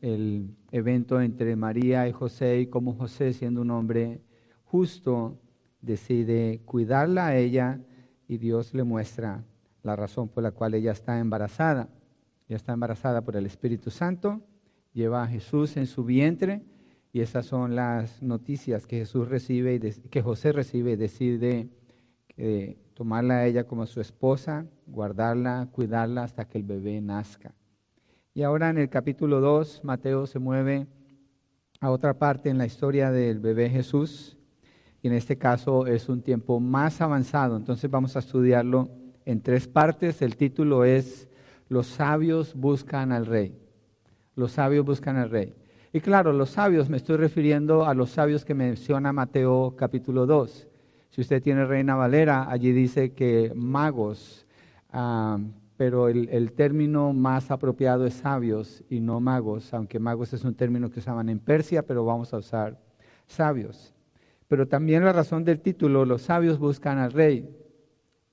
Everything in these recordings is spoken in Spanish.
el evento entre María y José y cómo José, siendo un hombre justo, decide cuidarla a ella y Dios le muestra la razón por la cual ella está embarazada. Ella está embarazada por el Espíritu Santo, lleva a Jesús en su vientre y esas son las noticias que Jesús recibe y que José recibe y decide eh, tomarla a ella como su esposa, guardarla, cuidarla hasta que el bebé nazca. Y ahora en el capítulo 2, Mateo se mueve a otra parte en la historia del bebé Jesús. Y en este caso es un tiempo más avanzado. Entonces vamos a estudiarlo en tres partes. El título es Los sabios buscan al rey. Los sabios buscan al rey. Y claro, los sabios, me estoy refiriendo a los sabios que menciona Mateo capítulo 2. Si usted tiene Reina Valera, allí dice que magos, ah, pero el, término más apropiado es sabios y no magos, aunque magos es un término que usaban en Persia, pero vamos a usar sabios. Pero también la razón del título, los sabios buscan al rey,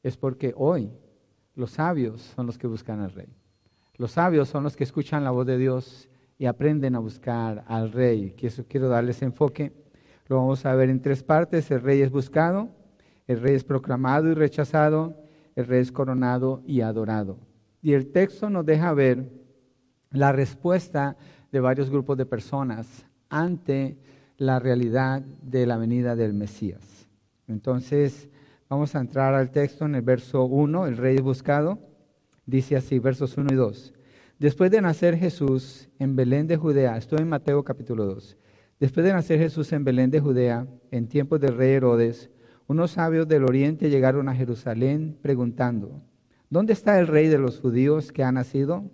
es porque hoy los sabios son los que buscan al rey. Los sabios son los que escuchan la voz de Dios y aprenden a buscar al rey. Que eso quiero darles enfoque. Lo vamos a ver en tres partes. El rey es buscado, el rey es proclamado y rechazado, el rey es coronado y adorado. Y el texto nos deja ver la respuesta de varios grupos de personas ante la realidad de la venida del Mesías. Entonces, vamos a entrar al texto en el verso 1, el rey buscado. Dice así, versos 1 y 2. Después de nacer Jesús en Belén de Judea, estoy en Mateo capítulo 2. Después de nacer Jesús en Belén de Judea, en tiempos del rey Herodes, unos sabios del oriente llegaron a Jerusalén preguntando, ¿dónde está el rey de los judíos que ha nacido?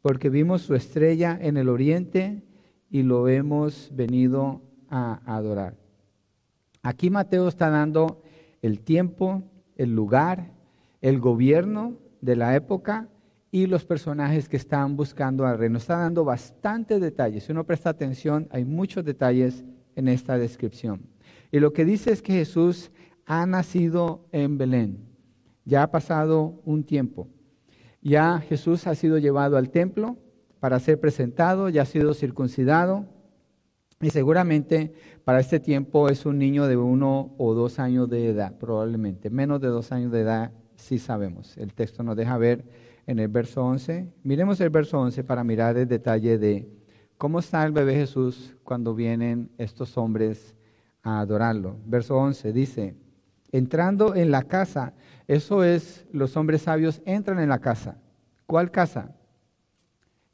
Porque vimos su estrella en el oriente y lo hemos venido a adorar. Aquí Mateo está dando el tiempo, el lugar, el gobierno de la época y los personajes que están buscando al rey. Nos está dando bastantes detalles. Si uno presta atención, hay muchos detalles en esta descripción. Y lo que dice es que Jesús ha nacido en Belén. Ya ha pasado un tiempo. Ya Jesús ha sido llevado al templo para ser presentado, ya ha sido circuncidado. Y seguramente para este tiempo es un niño de uno o dos años de edad, probablemente. Menos de dos años de edad, sí sabemos. El texto nos deja ver en el verso 11. Miremos el verso 11 para mirar el detalle de cómo está el bebé Jesús cuando vienen estos hombres a adorarlo. Verso 11 dice, entrando en la casa, eso es, los hombres sabios entran en la casa. ¿Cuál casa?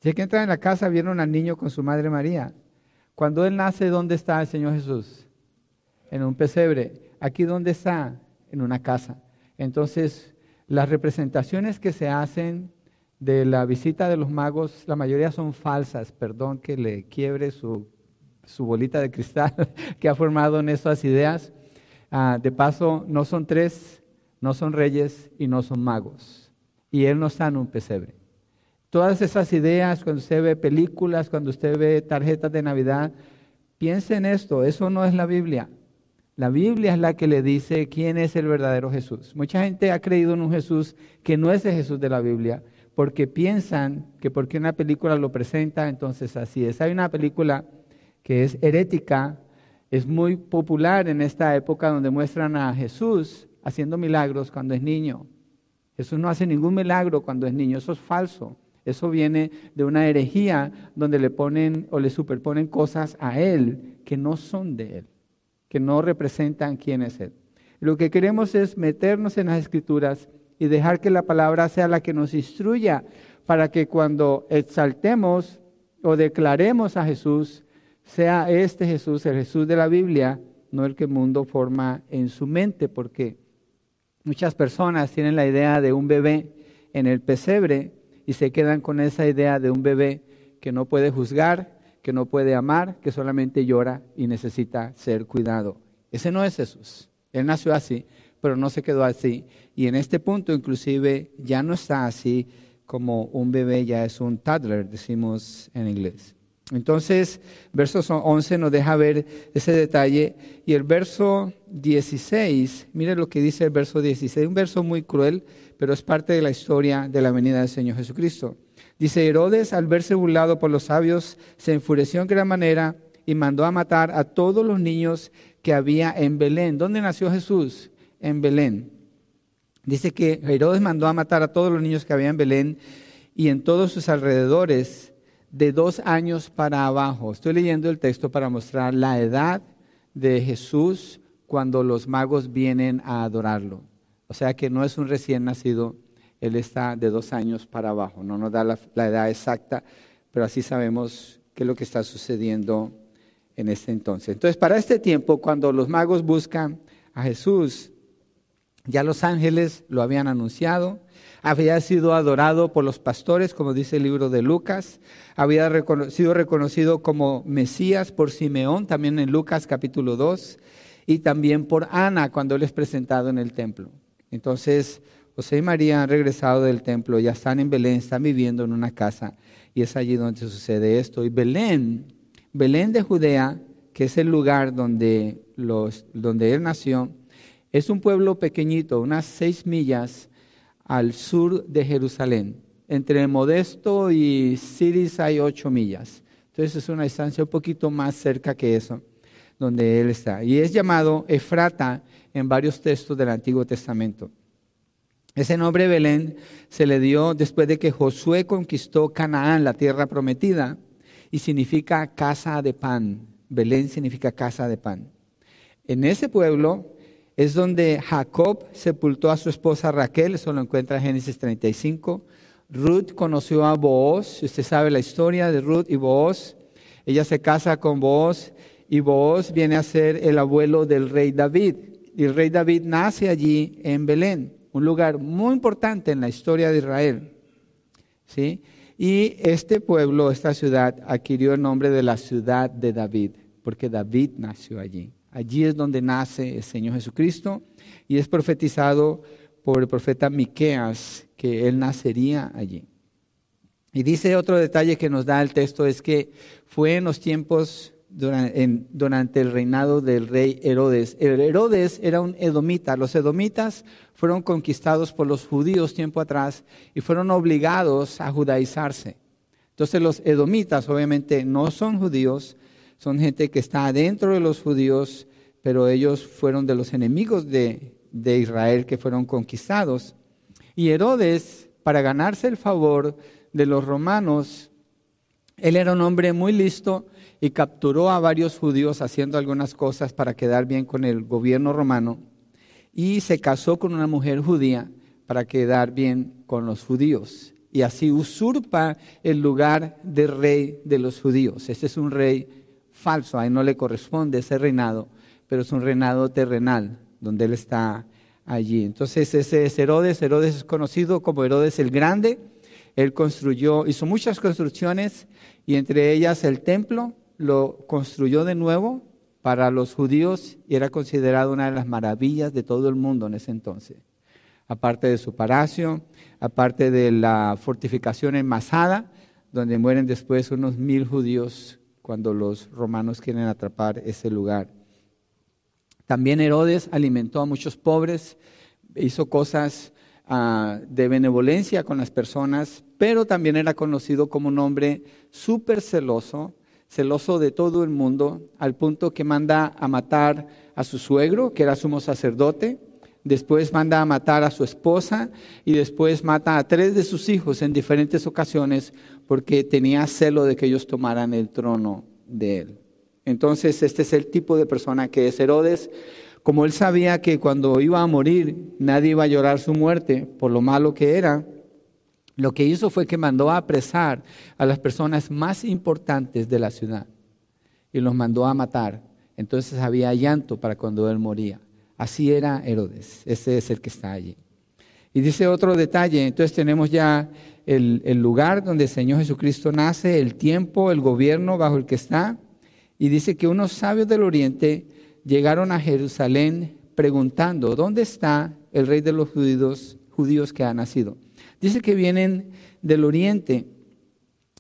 Si que entran en la casa, vieron al niño con su madre María. Cuando él nace, ¿dónde está el Señor Jesús? En un pesebre. ¿Aquí dónde está? En una casa. Entonces, las representaciones que se hacen de la visita de los magos, la mayoría son falsas, perdón que le quiebre su, bolita de cristal que ha formado en esas ideas. Ah, de paso, no son tres, no son reyes y no son magos. Y él no está en un pesebre. Todas esas ideas, cuando usted ve películas, cuando usted ve tarjetas de Navidad, piense en esto, eso no es la Biblia. La Biblia es la que le dice quién es el verdadero Jesús. Mucha gente ha creído en un Jesús que no es el Jesús de la Biblia, porque piensan que porque una película lo presenta, entonces así es. Hay una película que es herética, es muy popular en esta época donde muestran a Jesús haciendo milagros cuando es niño. Jesús no hace ningún milagro cuando es niño, eso es falso. Eso viene de una herejía donde le ponen o le superponen cosas a él que no son de él que no representan quién es Él. Lo que queremos es meternos en las escrituras y dejar que la palabra sea la que nos instruya para que cuando exaltemos o declaremos a Jesús, sea este Jesús, el Jesús de la Biblia, no el que el mundo forma en su mente, porque muchas personas tienen la idea de un bebé en el pesebre y se quedan con esa idea de un bebé que no puede juzgar, que no puede amar, que solamente llora y necesita ser cuidado. Ese no es Jesús. Él nació así, pero no se quedó así. Y en este punto inclusive ya no está así como un bebé, ya es un toddler, decimos en inglés. Entonces, verso 11 nos deja ver ese detalle. Y el verso 16, mire lo que dice el verso 16, un verso muy cruel, pero es parte de la historia de la venida del Señor Jesucristo. Dice, Herodes al verse burlado por los sabios, se enfureció en gran manera y mandó a matar a todos los niños que había en Belén. ¿Dónde nació Jesús? En Belén. Dice que Herodes mandó a matar a todos los niños que había en Belén y en todos sus alrededores de dos años para abajo. Estoy leyendo el texto para mostrar la edad de Jesús cuando los magos vienen a adorarlo. O sea que no es un recién nacido, él está de dos años para abajo. No nos da la, edad exacta, pero así sabemos qué es lo que está sucediendo en este entonces. Entonces, para este tiempo, cuando los magos buscan a Jesús, ya los ángeles lo habían anunciado, había sido adorado por los pastores, como dice el libro de Lucas, había sido reconocido como Mesías por Simeón, también en Lucas capítulo 2, y también por Ana cuando él es presentado en el templo. Entonces, José y María han regresado del templo, ya están en Belén, están viviendo en una casa, y es allí donde sucede esto. Y Belén Belén de Judea, que es el lugar donde, donde él nació, es un pueblo pequeñito, unas seis millas al sur de Jerusalén. Entre Modesto y Siris hay ocho millas. Entonces es una distancia un poquito más cerca que eso, donde él está. Y es llamado Efrata en varios textos del Antiguo Testamento. Ese nombre Belén se le dio después de que Josué conquistó Canaán, la tierra prometida y significa casa de pan. Belén significa casa de pan. En ese pueblo es donde Jacob sepultó a su esposa Raquel, eso lo encuentra en Génesis 35. Ruth conoció a Booz, usted sabe la historia de Ruth y Booz. Ella se casa con Booz y Booz viene a ser el abuelo del rey David. Y el rey David nace allí en Belén, un lugar muy importante en la historia de Israel. ¿Sí? Y este pueblo, esta ciudad, adquirió el nombre de la ciudad de David, porque David nació allí. Allí es donde nace el Señor Jesucristo y es profetizado por el profeta Miqueas que él nacería allí. Y dice otro detalle que nos da el texto es que fue en los tiempos durante, el reinado del rey Herodes. El Herodes era un edomita. Los edomitas fueron conquistados por los judíos tiempo atrás y fueron obligados a judaizarse. Entonces los edomitas obviamente no son judíos, son gente que está dentro de los judíos, pero ellos fueron de los enemigos de, de Israel que fueron conquistados. Y Herodes, para ganarse el favor de los romanos, él era un hombre muy listo y capturó a varios judíos haciendo algunas cosas para quedar bien con el gobierno romano y se casó con una mujer judía para quedar bien con los judíos. Y así usurpa el lugar de rey de los judíos. Este es un rey falso, a él no le corresponde ese reinado, pero es un reinado terrenal, donde él está allí. Entonces ese es Herodes, Herodes es conocido como Herodes el Grande. Él construyó, hizo muchas construcciones y entre ellas el templo lo construyó de nuevo para los judíos y era considerado una de las maravillas de todo el mundo en ese entonces. Aparte de su palacio, aparte de la fortificación en Masada, donde mueren después unos mil judíos cuando los romanos quieren atrapar ese lugar. También Herodes alimentó a muchos pobres, hizo cosas ah, de benevolencia con las personas, pero también era conocido como un hombre súper celoso, celoso de todo el mundo, al punto que manda a matar a su suegro, que era sumo sacerdote, después manda a matar a su esposa y después mata a tres de sus hijos en diferentes ocasiones porque tenía celo de que ellos tomaran el trono de él. Entonces, este es el tipo de persona que es Herodes. Como él sabía que cuando iba a morir nadie iba a llorar su muerte por lo malo que era, lo que hizo fue que mandó a apresar a las personas más importantes de la ciudad y los mandó a matar. Entonces había llanto para cuando él moría. Así era Herodes, ese es el que está allí. Y dice otro detalle, entonces tenemos ya el, el, lugar donde el Señor Jesucristo nace, el tiempo, el gobierno bajo el que está, y dice que unos sabios del oriente llegaron a Jerusalén preguntando, ¿dónde está el rey de los judíos, judíos que ha nacido? Dice que vienen del oriente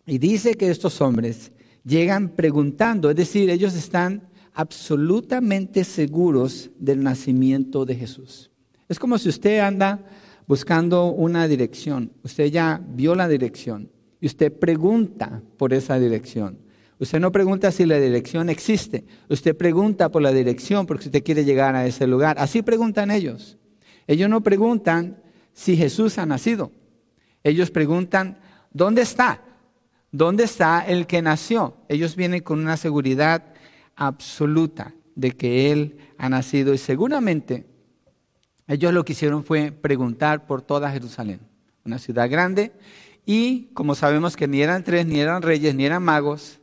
y dice que estos hombres llegan preguntando, es decir, ellos están absolutamente seguros del nacimiento de Jesús. Es como si usted anda buscando una dirección, usted ya vio la dirección y usted pregunta por esa dirección. Usted no pregunta si la dirección existe, usted pregunta por la dirección porque usted quiere llegar a ese lugar. Así preguntan ellos. Ellos no preguntan si Jesús ha nacido. Ellos preguntan, ¿dónde está? ¿Dónde está el que nació? Ellos vienen con una seguridad absoluta de que Él ha nacido y seguramente ellos lo que hicieron fue preguntar por toda Jerusalén, una ciudad grande, y como sabemos que ni eran tres, ni eran reyes, ni eran magos,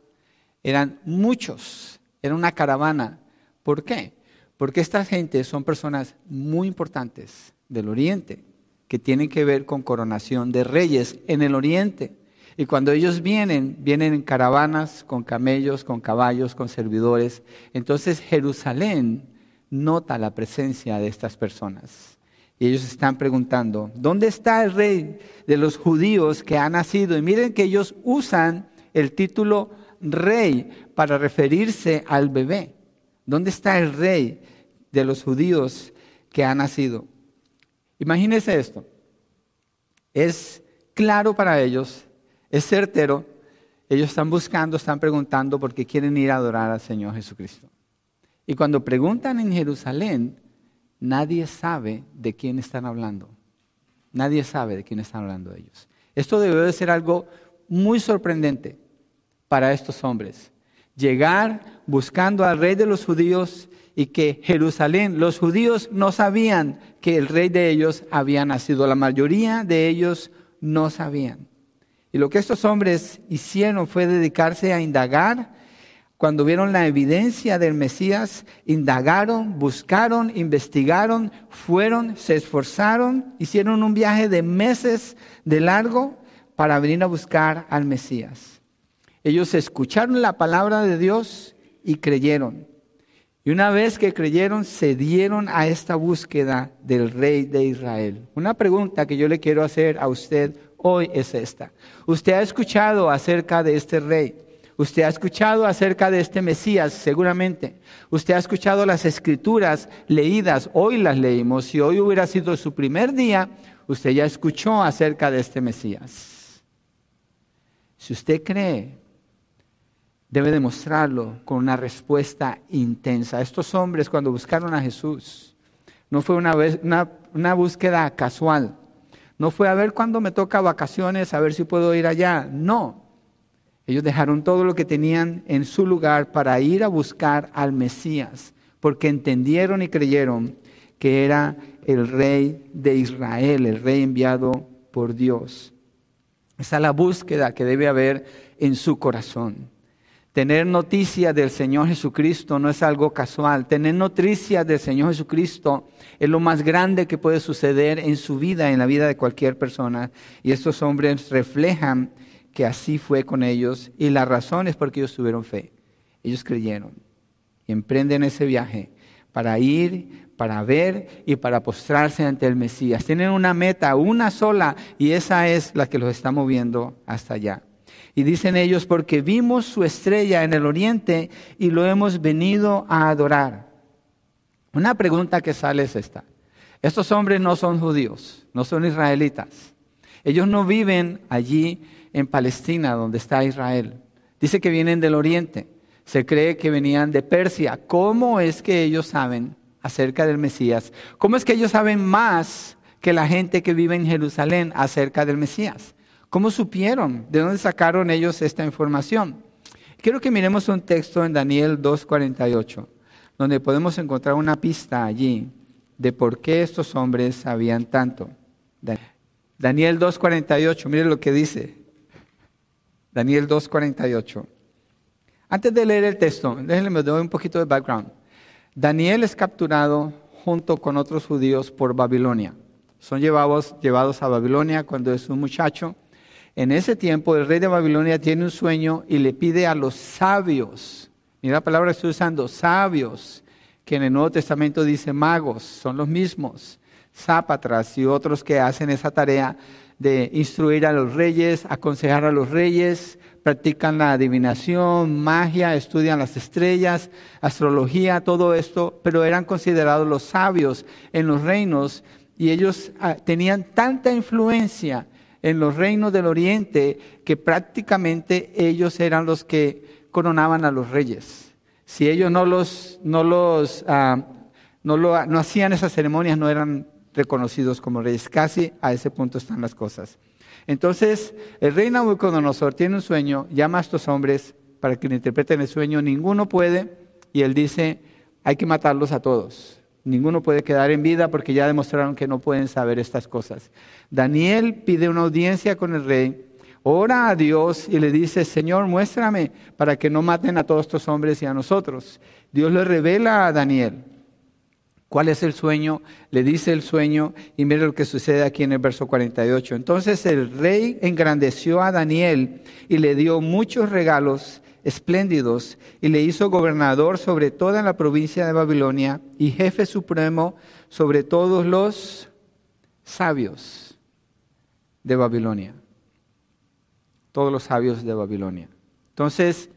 eran muchos, era una caravana. ¿Por qué? Porque esta gente son personas muy importantes del Oriente, que tienen que ver con coronación de reyes en el Oriente. Y cuando ellos vienen, vienen en caravanas, con camellos, con caballos, con servidores. Entonces Jerusalén nota la presencia de estas personas. Y ellos están preguntando, ¿dónde está el rey de los judíos que ha nacido? Y miren que ellos usan el título rey para referirse al bebé. ¿Dónde está el rey de los judíos que ha nacido? Imagínense esto. Es claro para ellos, es certero. Ellos están buscando, están preguntando porque quieren ir a adorar al Señor Jesucristo. Y cuando preguntan en Jerusalén, nadie sabe de quién están hablando. Nadie sabe de quién están hablando ellos. Esto debe de ser algo muy sorprendente para estos hombres. Llegar buscando al rey de los judíos y que Jerusalén, los judíos no sabían que el rey de ellos había nacido. La mayoría de ellos no sabían. Y lo que estos hombres hicieron fue dedicarse a indagar. Cuando vieron la evidencia del Mesías, indagaron, buscaron, investigaron, fueron, se esforzaron, hicieron un viaje de meses de largo para venir a buscar al Mesías. Ellos escucharon la palabra de Dios y creyeron. Y una vez que creyeron, se dieron a esta búsqueda del rey de Israel. Una pregunta que yo le quiero hacer a usted hoy es esta. ¿Usted ha escuchado acerca de este rey? Usted ha escuchado acerca de este Mesías, seguramente. Usted ha escuchado las escrituras leídas, hoy las leímos. Si hoy hubiera sido su primer día, usted ya escuchó acerca de este Mesías. Si usted cree debe demostrarlo con una respuesta intensa. Estos hombres cuando buscaron a Jesús, no fue una, una, búsqueda casual, no fue a ver cuándo me toca vacaciones, a ver si puedo ir allá, no. Ellos dejaron todo lo que tenían en su lugar para ir a buscar al Mesías, porque entendieron y creyeron que era el rey de Israel, el rey enviado por Dios. Esa es la búsqueda que debe haber en su corazón. Tener noticias del Señor Jesucristo no es algo casual. Tener noticias del Señor Jesucristo es lo más grande que puede suceder en su vida, en la vida de cualquier persona. Y estos hombres reflejan que así fue con ellos. Y la razón es porque ellos tuvieron fe. Ellos creyeron. Y emprenden ese viaje para ir, para ver y para postrarse ante el Mesías. Tienen una meta, una sola, y esa es la que los está moviendo hasta allá. Y dicen ellos, porque vimos su estrella en el oriente y lo hemos venido a adorar. Una pregunta que sale es esta. Estos hombres no son judíos, no son israelitas. Ellos no viven allí en Palestina, donde está Israel. Dice que vienen del oriente. Se cree que venían de Persia. ¿Cómo es que ellos saben acerca del Mesías? ¿Cómo es que ellos saben más que la gente que vive en Jerusalén acerca del Mesías? ¿Cómo supieron? ¿De dónde sacaron ellos esta información? Quiero que miremos un texto en Daniel 2.48, donde podemos encontrar una pista allí de por qué estos hombres sabían tanto. Daniel 2.48, mire lo que dice. Daniel 2.48. Antes de leer el texto, déjenme me doy un poquito de background. Daniel es capturado junto con otros judíos por Babilonia. Son llevados, llevados a Babilonia cuando es un muchacho en ese tiempo el rey de Babilonia tiene un sueño y le pide a los sabios, mira la palabra que estoy usando, sabios, que en el Nuevo Testamento dice magos, son los mismos, zápatras y otros que hacen esa tarea de instruir a los reyes, aconsejar a los reyes, practican la adivinación, magia, estudian las estrellas, astrología, todo esto, pero eran considerados los sabios en los reinos y ellos ah, tenían tanta influencia en los reinos del oriente que prácticamente ellos eran los que coronaban a los reyes. Si ellos no los, no los, ah, no, lo, no hacían esas ceremonias, no eran reconocidos como reyes. Casi a ese punto están las cosas. Entonces, el rey Nabucodonosor tiene un sueño, llama a estos hombres para que le interpreten el sueño, ninguno puede, y él dice, hay que matarlos a todos. Ninguno puede quedar en vida porque ya demostraron que no pueden saber estas cosas. Daniel pide una audiencia con el rey, ora a Dios y le dice, Señor, muéstrame para que no maten a todos estos hombres y a nosotros. Dios le revela a Daniel cuál es el sueño, le dice el sueño y mire lo que sucede aquí en el verso 48. Entonces el rey engrandeció a Daniel y le dio muchos regalos espléndidos y le hizo gobernador sobre toda la provincia de Babilonia y jefe supremo sobre todos los sabios de Babilonia. Todos los sabios de Babilonia. Entonces,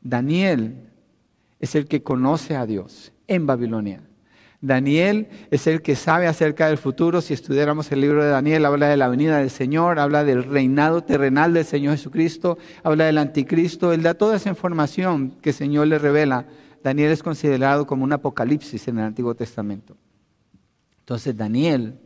Daniel es el que conoce a Dios en Babilonia. Daniel es el que sabe acerca del futuro. Si estudiáramos el libro de Daniel, habla de la venida del Señor, habla del reinado terrenal del Señor Jesucristo, habla del anticristo. Él da toda esa información que el Señor le revela. Daniel es considerado como un apocalipsis en el Antiguo Testamento. Entonces Daniel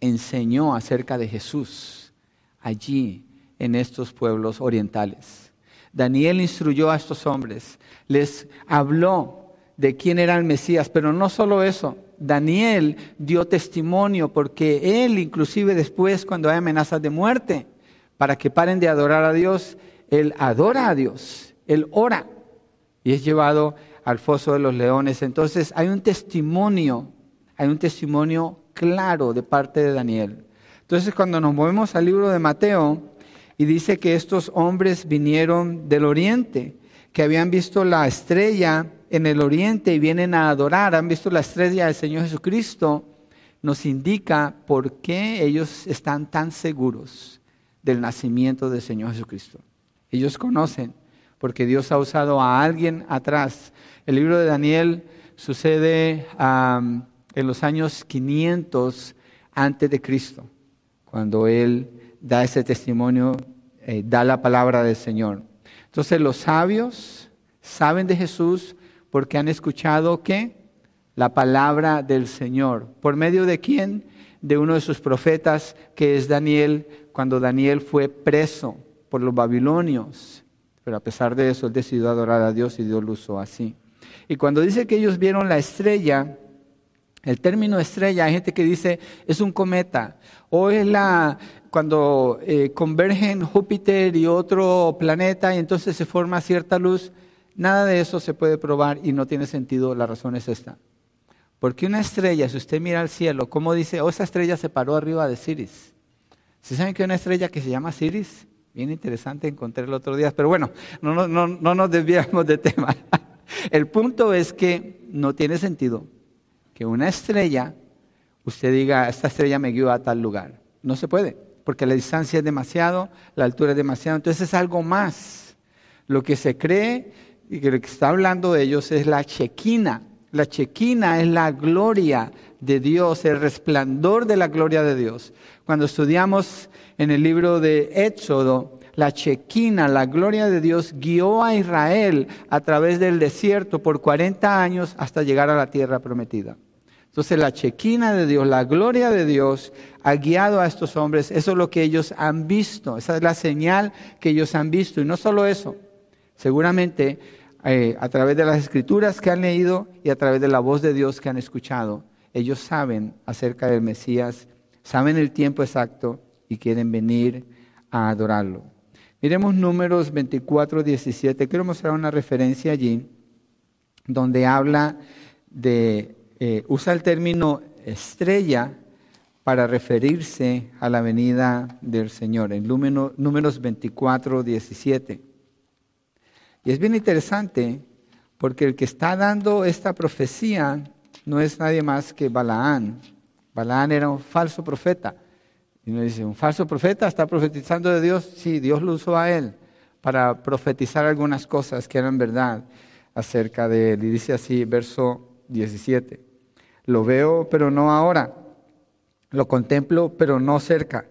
enseñó acerca de Jesús allí en estos pueblos orientales. Daniel instruyó a estos hombres, les habló de quién era el Mesías, pero no solo eso, Daniel dio testimonio porque él inclusive después cuando hay amenazas de muerte, para que paren de adorar a Dios, él adora a Dios, él ora y es llevado al foso de los leones. Entonces hay un testimonio, hay un testimonio claro de parte de Daniel. Entonces cuando nos movemos al libro de Mateo y dice que estos hombres vinieron del oriente, que habían visto la estrella en el oriente y vienen a adorar, han visto la estrella del Señor Jesucristo, nos indica por qué ellos están tan seguros del nacimiento del Señor Jesucristo. Ellos conocen, porque Dios ha usado a alguien atrás. El libro de Daniel sucede en los años 500 antes de Cristo, cuando Él da ese testimonio, eh, da la palabra del Señor. Entonces los sabios saben de Jesús, porque han escuchado que la palabra del Señor. ¿Por medio de quién? De uno de sus profetas, que es Daniel, cuando Daniel fue preso por los babilonios. Pero a pesar de eso, él decidió adorar a Dios y Dios lo usó así. Y cuando dice que ellos vieron la estrella, el término estrella, hay gente que dice es un cometa, o es la, cuando eh, convergen Júpiter y otro planeta y entonces se forma cierta luz. Nada de eso se puede probar y no tiene sentido. La razón es esta. Porque una estrella, si usted mira al cielo, ¿cómo dice? Oh, esa estrella se paró arriba de Siris. ¿Se saben que una estrella que se llama Siris? Bien interesante, encontré el otro día. Pero bueno, no, no, no nos desviamos de tema. El punto es que no tiene sentido que una estrella, usted diga, esta estrella me guió a tal lugar. No se puede, porque la distancia es demasiado, la altura es demasiado. Entonces es algo más. Lo que se cree y que lo que está hablando de ellos es la chequina. La chequina es la gloria de Dios, el resplandor de la gloria de Dios. Cuando estudiamos en el libro de Éxodo, la chequina, la gloria de Dios, guió a Israel a través del desierto por 40 años hasta llegar a la tierra prometida. Entonces la chequina de Dios, la gloria de Dios ha guiado a estos hombres. Eso es lo que ellos han visto. Esa es la señal que ellos han visto. Y no solo eso, seguramente eh, a través de las escrituras que han leído y a través de la voz de Dios que han escuchado, ellos saben acerca del Mesías, saben el tiempo exacto y quieren venir a adorarlo. Miremos números 24, 17. Quiero mostrar una referencia allí donde habla de, eh, usa el término estrella para referirse a la venida del Señor, en números 24, 17. Y es bien interesante porque el que está dando esta profecía no es nadie más que Balaán. Balaán era un falso profeta. Y uno dice, ¿un falso profeta está profetizando de Dios? Sí, Dios lo usó a él para profetizar algunas cosas que eran verdad acerca de él. Y dice así, verso 17, lo veo pero no ahora, lo contemplo pero no cerca.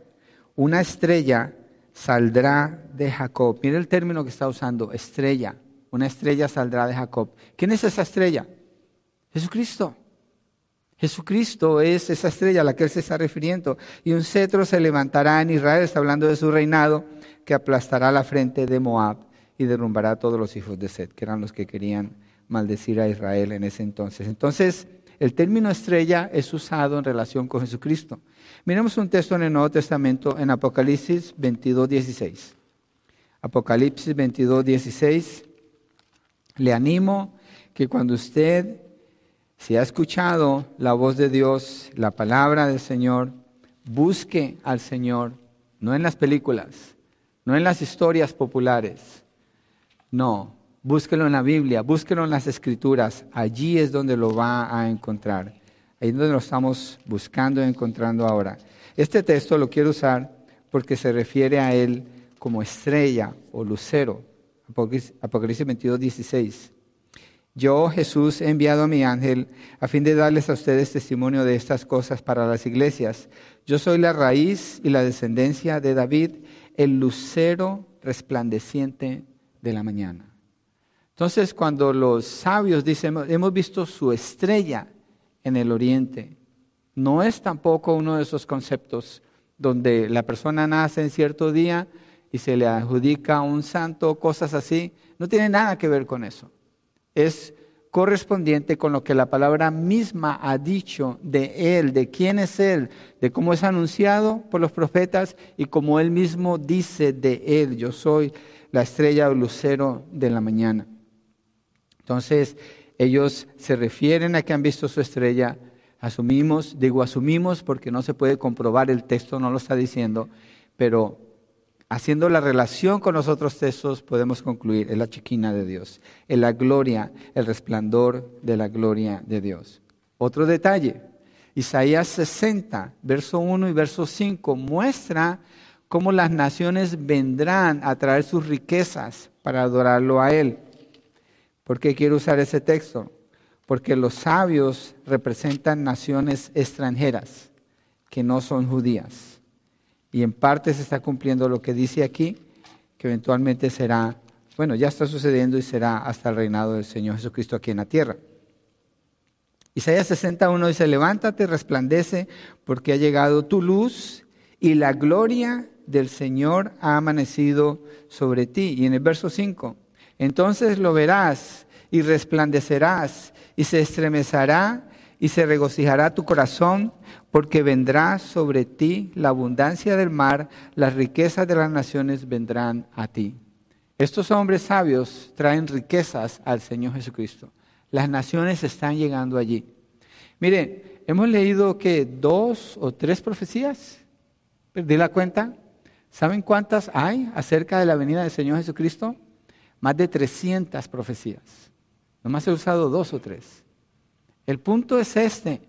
una estrella saldrá de Jacob. Mire el término que está usando, estrella. Una estrella saldrá de Jacob. ¿Quién es esa estrella? Jesucristo. Jesucristo es esa estrella a la que él se está refiriendo. Y un cetro se levantará en Israel, está hablando de su reinado, que aplastará la frente de Moab y derrumbará a todos los hijos de Seth, que eran los que querían maldecir a Israel en ese entonces. Entonces, el término estrella es usado en relación con Jesucristo. Miremos un texto en el Nuevo Testamento en Apocalipsis 22, 16. Apocalipsis 22, 16. Le animo que cuando usted, si ha escuchado la voz de Dios, la palabra del Señor, busque al Señor, no en las películas, no en las historias populares, no, búsquelo en la Biblia, búsquelo en las Escrituras, allí es donde lo va a encontrar. Ahí es donde lo estamos buscando y encontrando ahora. Este texto lo quiero usar porque se refiere a él como estrella o lucero. Apocalipsis 22, 16. Yo, Jesús, he enviado a mi ángel a fin de darles a ustedes testimonio de estas cosas para las iglesias. Yo soy la raíz y la descendencia de David, el lucero resplandeciente de la mañana. Entonces, cuando los sabios dicen, hemos visto su estrella en el oriente. No es tampoco uno de esos conceptos donde la persona nace en cierto día y se le adjudica un santo, cosas así. No tiene nada que ver con eso. Es correspondiente con lo que la palabra misma ha dicho de Él, de quién es Él, de cómo es anunciado por los profetas y como Él mismo dice de Él, yo soy la estrella o lucero de la mañana. Entonces, ellos se refieren a que han visto su estrella. Asumimos, digo asumimos porque no se puede comprobar, el texto no lo está diciendo, pero haciendo la relación con los otros textos podemos concluir, es la chiquina de Dios, es la gloria, el resplandor de la gloria de Dios. Otro detalle, Isaías 60, verso 1 y verso 5 muestra cómo las naciones vendrán a traer sus riquezas para adorarlo a Él. ¿Por qué quiero usar ese texto? Porque los sabios representan naciones extranjeras que no son judías. Y en parte se está cumpliendo lo que dice aquí, que eventualmente será, bueno, ya está sucediendo y será hasta el reinado del Señor Jesucristo aquí en la tierra. Isaías 61 dice, levántate, resplandece, porque ha llegado tu luz y la gloria del Señor ha amanecido sobre ti. Y en el verso 5, entonces lo verás y resplandecerás y se estremecerá y se regocijará tu corazón porque vendrá sobre ti la abundancia del mar, las riquezas de las naciones vendrán a ti. Estos hombres sabios traen riquezas al Señor Jesucristo. Las naciones están llegando allí. Miren, hemos leído que dos o tres profecías. ¿Perdí la cuenta? ¿Saben cuántas hay acerca de la venida del Señor Jesucristo? Más de 300 profecías. Nomás he usado dos o tres. El punto es este.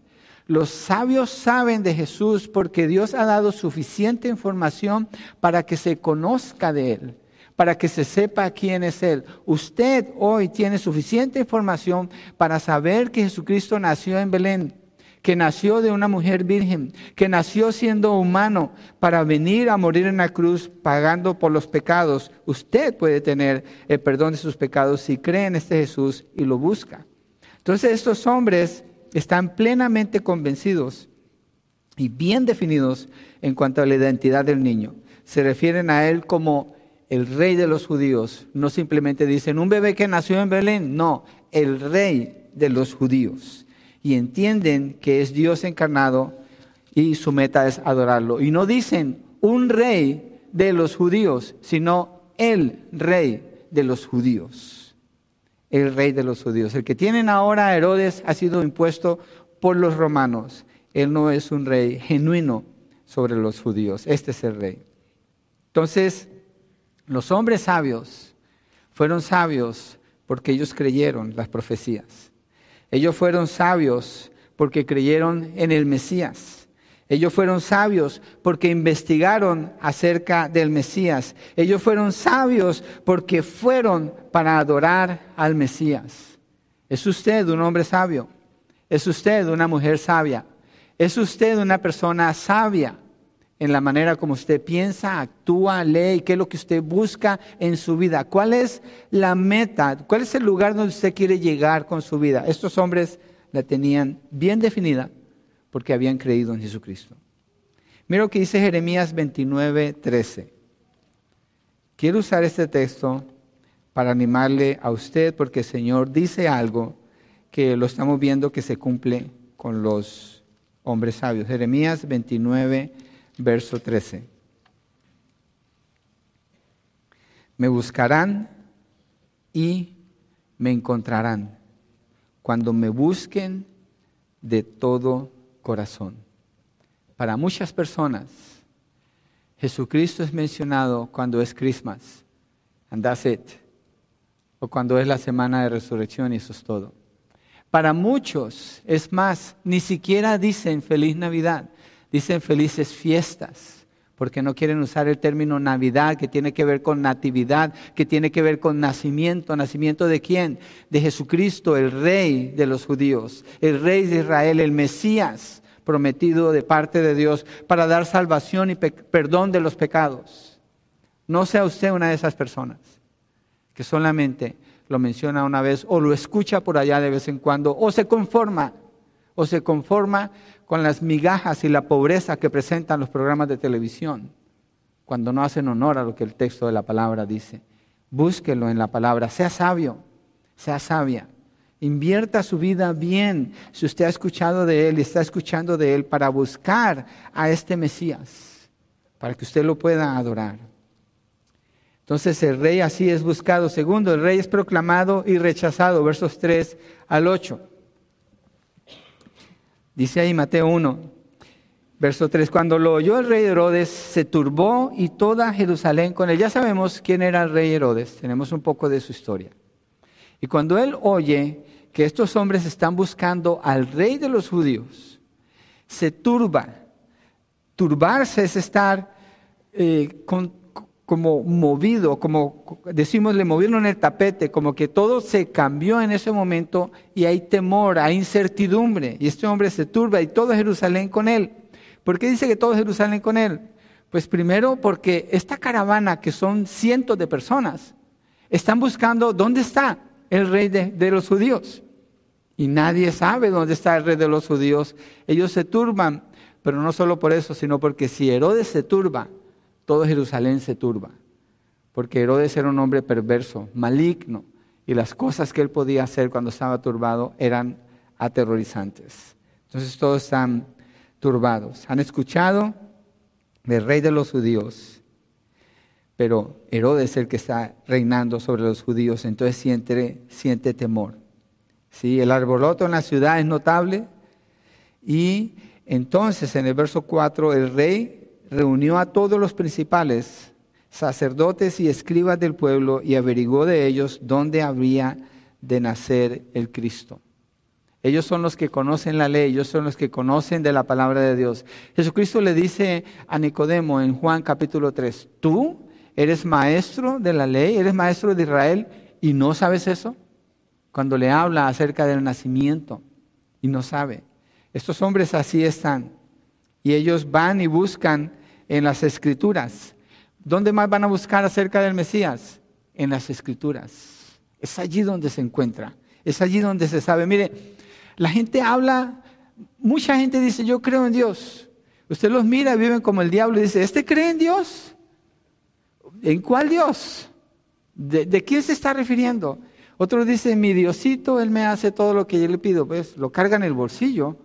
Los sabios saben de Jesús porque Dios ha dado suficiente información para que se conozca de Él, para que se sepa quién es Él. Usted hoy tiene suficiente información para saber que Jesucristo nació en Belén, que nació de una mujer virgen, que nació siendo humano para venir a morir en la cruz pagando por los pecados. Usted puede tener el perdón de sus pecados si cree en este Jesús y lo busca. Entonces estos hombres están plenamente convencidos y bien definidos en cuanto a la identidad del niño. Se refieren a él como el rey de los judíos. No simplemente dicen un bebé que nació en Belén, no, el rey de los judíos y entienden que es Dios encarnado y su meta es adorarlo. Y no dicen un rey de los judíos, sino el rey de los judíos. El rey de los judíos. El que tienen ahora Herodes ha sido impuesto por los romanos. Él no es un rey genuino sobre los judíos. Este es el rey. Entonces, los hombres sabios fueron sabios porque ellos creyeron las profecías. Ellos fueron sabios porque creyeron en el Mesías. Ellos fueron sabios porque investigaron acerca del Mesías. Ellos fueron sabios porque fueron para adorar al Mesías. ¿Es usted un hombre sabio? ¿Es usted una mujer sabia? ¿Es usted una persona sabia en la manera como usted piensa, actúa, lee, qué es lo que usted busca en su vida. ¿Cuál es la meta? ¿Cuál es el lugar donde usted quiere llegar con su vida? Estos hombres la tenían bien definida porque habían creído en Jesucristo. Mira lo que dice Jeremías 29, 13. Quiero usar este texto para animarle a usted porque el Señor dice algo que lo estamos viendo que se cumple con los hombres sabios. Jeremías 29, verso 13. Me buscarán y me encontrarán cuando me busquen de todo corazón. Para muchas personas, Jesucristo es mencionado cuando es Christmas, and that's it, o cuando es la semana de resurrección y eso es todo. Para muchos, es más, ni siquiera dicen feliz Navidad, dicen felices fiestas, porque no quieren usar el término Navidad, que tiene que ver con natividad, que tiene que ver con nacimiento. ¿Nacimiento de quién? De Jesucristo, el rey de los judíos, el rey de Israel, el Mesías prometido de parte de Dios para dar salvación y perdón de los pecados. No sea usted una de esas personas que solamente lo menciona una vez o lo escucha por allá de vez en cuando o se conforma o se conforma con las migajas y la pobreza que presentan los programas de televisión cuando no hacen honor a lo que el texto de la palabra dice. Búsquelo en la palabra, sea sabio, sea sabia. Invierta su vida bien si usted ha escuchado de Él y está escuchando de Él para buscar a este Mesías, para que usted lo pueda adorar. Entonces el rey así es buscado. Segundo, el rey es proclamado y rechazado, versos 3 al 8. Dice ahí Mateo 1, verso 3, cuando lo oyó el rey Herodes, se turbó y toda Jerusalén con él. Ya sabemos quién era el rey Herodes, tenemos un poco de su historia. Y cuando él oye que estos hombres están buscando al rey de los judíos, se turba. Turbarse es estar eh, como movido, como decimos, le movieron en el tapete, como que todo se cambió en ese momento y hay temor, hay incertidumbre. Y este hombre se turba y todo Jerusalén con él. ¿Por qué dice que todo Jerusalén con él? Pues primero porque esta caravana, que son cientos de personas, están buscando dónde está el rey de, los judíos. Y nadie sabe dónde está el rey de los judíos. Ellos se turban, pero no solo por eso, sino porque si Herodes se turba, todo Jerusalén se turba. Porque Herodes era un hombre perverso, maligno, y las cosas que él podía hacer cuando estaba turbado eran aterrorizantes. Entonces todos están turbados. Han escuchado del rey de los judíos pero Herodes es el que está reinando sobre los judíos, entonces siente, siente temor. ¿Sí? El arboloto en la ciudad es notable y entonces en el verso 4 el rey reunió a todos los principales, sacerdotes y escribas del pueblo y averiguó de ellos dónde habría de nacer el Cristo. Ellos son los que conocen la ley, ellos son los que conocen de la palabra de Dios. Jesucristo le dice a Nicodemo en Juan capítulo 3, tú ¿Eres maestro de la ley? ¿Eres maestro de Israel y no sabes eso? Cuando le habla acerca del nacimiento y no sabe. Estos hombres así están. Y ellos van y buscan en las escrituras. ¿Dónde más van a buscar acerca del Mesías? En las escrituras. Es allí donde se encuentra. Es allí donde se sabe. Mire, la gente habla, mucha gente dice, yo creo en Dios. Usted los mira, viven como el diablo y dice, ¿este cree en Dios? ¿En cuál Dios? ¿De, quién se está refiriendo? Otro dice, mi Diosito, Él me hace todo lo que yo le pido. Pues lo carga en el bolsillo.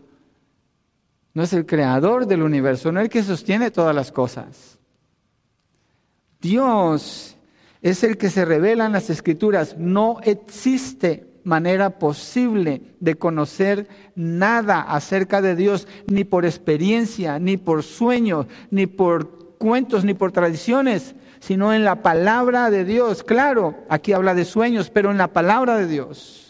No es el creador del universo, no es el que sostiene todas las cosas. Dios es el que se revela en las escrituras. No existe manera posible de conocer nada acerca de Dios, ni por experiencia, ni por sueños, ni por cuentos, ni por tradiciones sino en la palabra de Dios. Claro, aquí habla de sueños, pero en la palabra de Dios.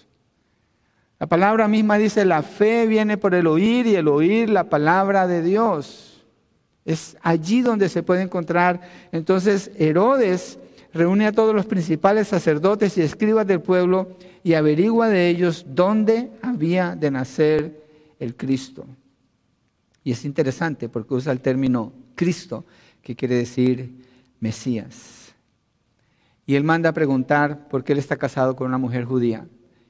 La palabra misma dice, la fe viene por el oír y el oír la palabra de Dios. Es allí donde se puede encontrar. Entonces Herodes reúne a todos los principales sacerdotes y escribas del pueblo y averigua de ellos dónde había de nacer el Cristo. Y es interesante porque usa el término Cristo, que quiere decir Mesías. Y él manda a preguntar por qué él está casado con una mujer judía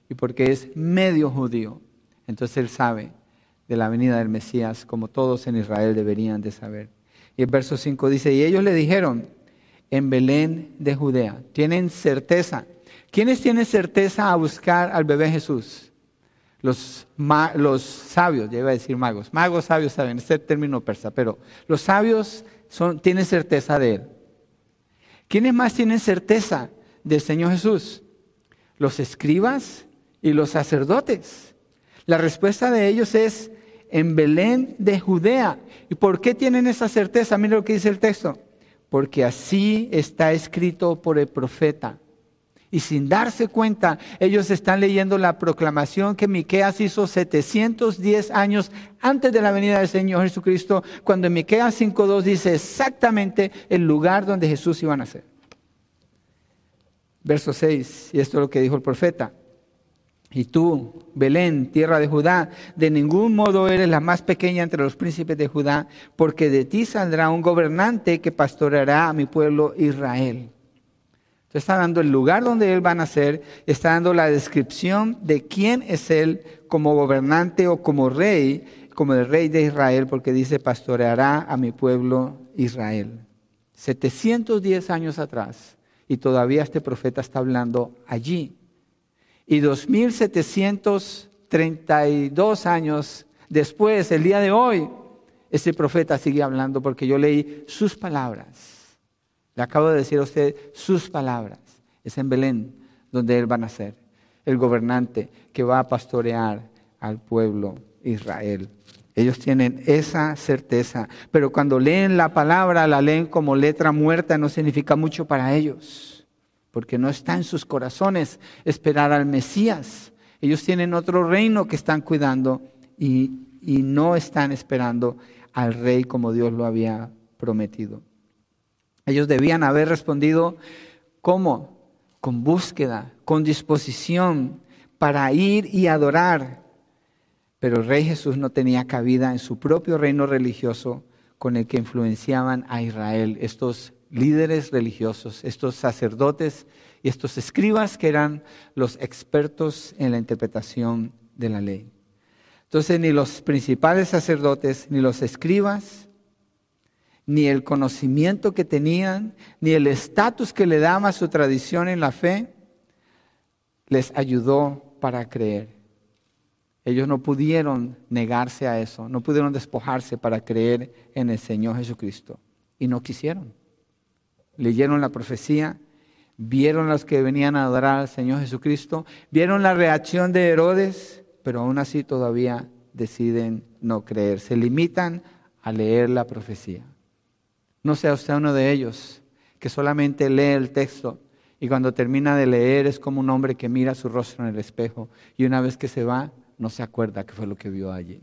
y porque es medio judío. Entonces él sabe de la venida del Mesías, como todos en Israel deberían de saber. Y el verso 5 dice, y ellos le dijeron, en Belén de Judea, tienen certeza. ¿Quiénes tienen certeza a buscar al bebé Jesús? Los, los sabios, ya iba a decir magos, magos sabios saben, este término persa, pero los sabios son, tienen certeza de él. ¿Quiénes más tienen certeza del Señor Jesús? Los escribas y los sacerdotes. La respuesta de ellos es en Belén de Judea. ¿Y por qué tienen esa certeza? Mira lo que dice el texto. Porque así está escrito por el profeta. Y sin darse cuenta, ellos están leyendo la proclamación que Miqueas hizo 710 años antes de la venida del Señor Jesucristo, cuando en Miqueas 5:2 dice exactamente el lugar donde Jesús iba a nacer. Verso 6, y esto es lo que dijo el profeta. Y tú, Belén, tierra de Judá, de ningún modo eres la más pequeña entre los príncipes de Judá, porque de ti saldrá un gobernante que pastoreará a mi pueblo Israel. Entonces está dando el lugar donde él va a nacer, está dando la descripción de quién es él como gobernante o como rey, como el rey de Israel, porque dice pastoreará a mi pueblo Israel. 710 años atrás, y todavía este profeta está hablando allí. Y 2732 años después, el día de hoy, ese profeta sigue hablando porque yo leí sus palabras. Le acabo de decir a usted sus palabras. Es en Belén donde él va a nacer, el gobernante que va a pastorear al pueblo Israel. Ellos tienen esa certeza, pero cuando leen la palabra, la leen como letra muerta, no significa mucho para ellos porque no está en sus corazones esperar al Mesías. Ellos tienen otro reino que están cuidando y, no están esperando al rey como Dios lo había prometido. Ellos debían haber respondido, ¿cómo? Con búsqueda, con disposición para ir y adorar. Pero el rey Jesús no tenía cabida en su propio reino religioso con el que influenciaban a Israel, estos líderes religiosos, estos sacerdotes y estos escribas que eran los expertos en la interpretación de la ley. Entonces ni los principales sacerdotes, ni los escribas, ni el conocimiento que tenían, ni el estatus que le daba su tradición en la fe, les ayudó para creer. Ellos no pudieron negarse a eso, no pudieron despojarse para creer en el Señor Jesucristo. Y no quisieron leyeron la profecía, vieron los que venían a adorar al Señor Jesucristo, vieron la reacción de Herodes, pero aún así todavía deciden no creer. Se limitan a leer la profecía. No sea usted uno de ellos que solamente lee el texto y cuando termina de leer es como un hombre que mira su rostro en el espejo y una vez que se va no se acuerda qué fue lo que vio allí.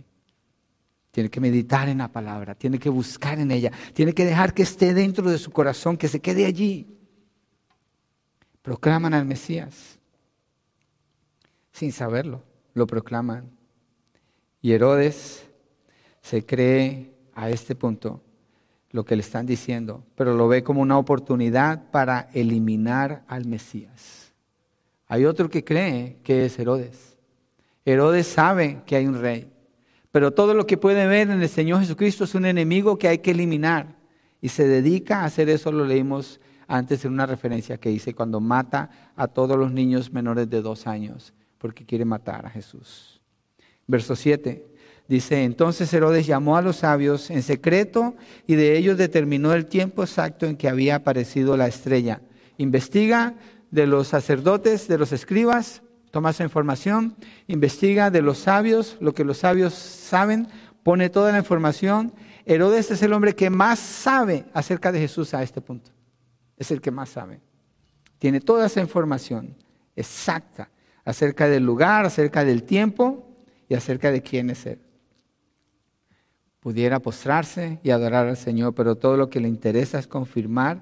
Tiene que meditar en la palabra, tiene que buscar en ella, tiene que dejar que esté dentro de su corazón, que se quede allí. Proclaman al Mesías sin saberlo, lo proclaman. Y Herodes se cree a este punto lo que le están diciendo, pero lo ve como una oportunidad para eliminar al Mesías. Hay otro que cree que es Herodes. Herodes sabe que hay un rey. Pero todo lo que puede ver en el Señor Jesucristo es un enemigo que hay que eliminar. Y se dedica a hacer eso, lo leímos antes en una referencia que hice, cuando mata a todos los niños menores de dos años, porque quiere matar a Jesús. Verso 7 dice, entonces Herodes llamó a los sabios en secreto y de ellos determinó el tiempo exacto en que había aparecido la estrella. Investiga de los sacerdotes, de los escribas, toma esa información, investiga de los sabios, lo que los sabios saben, pone toda la información. Herodes es el hombre que más sabe acerca de Jesús a este punto. Es el que más sabe. Tiene toda esa información exacta acerca del lugar, acerca del tiempo y acerca de quién es Él. Pudiera postrarse y adorar al Señor, pero todo lo que le interesa es confirmar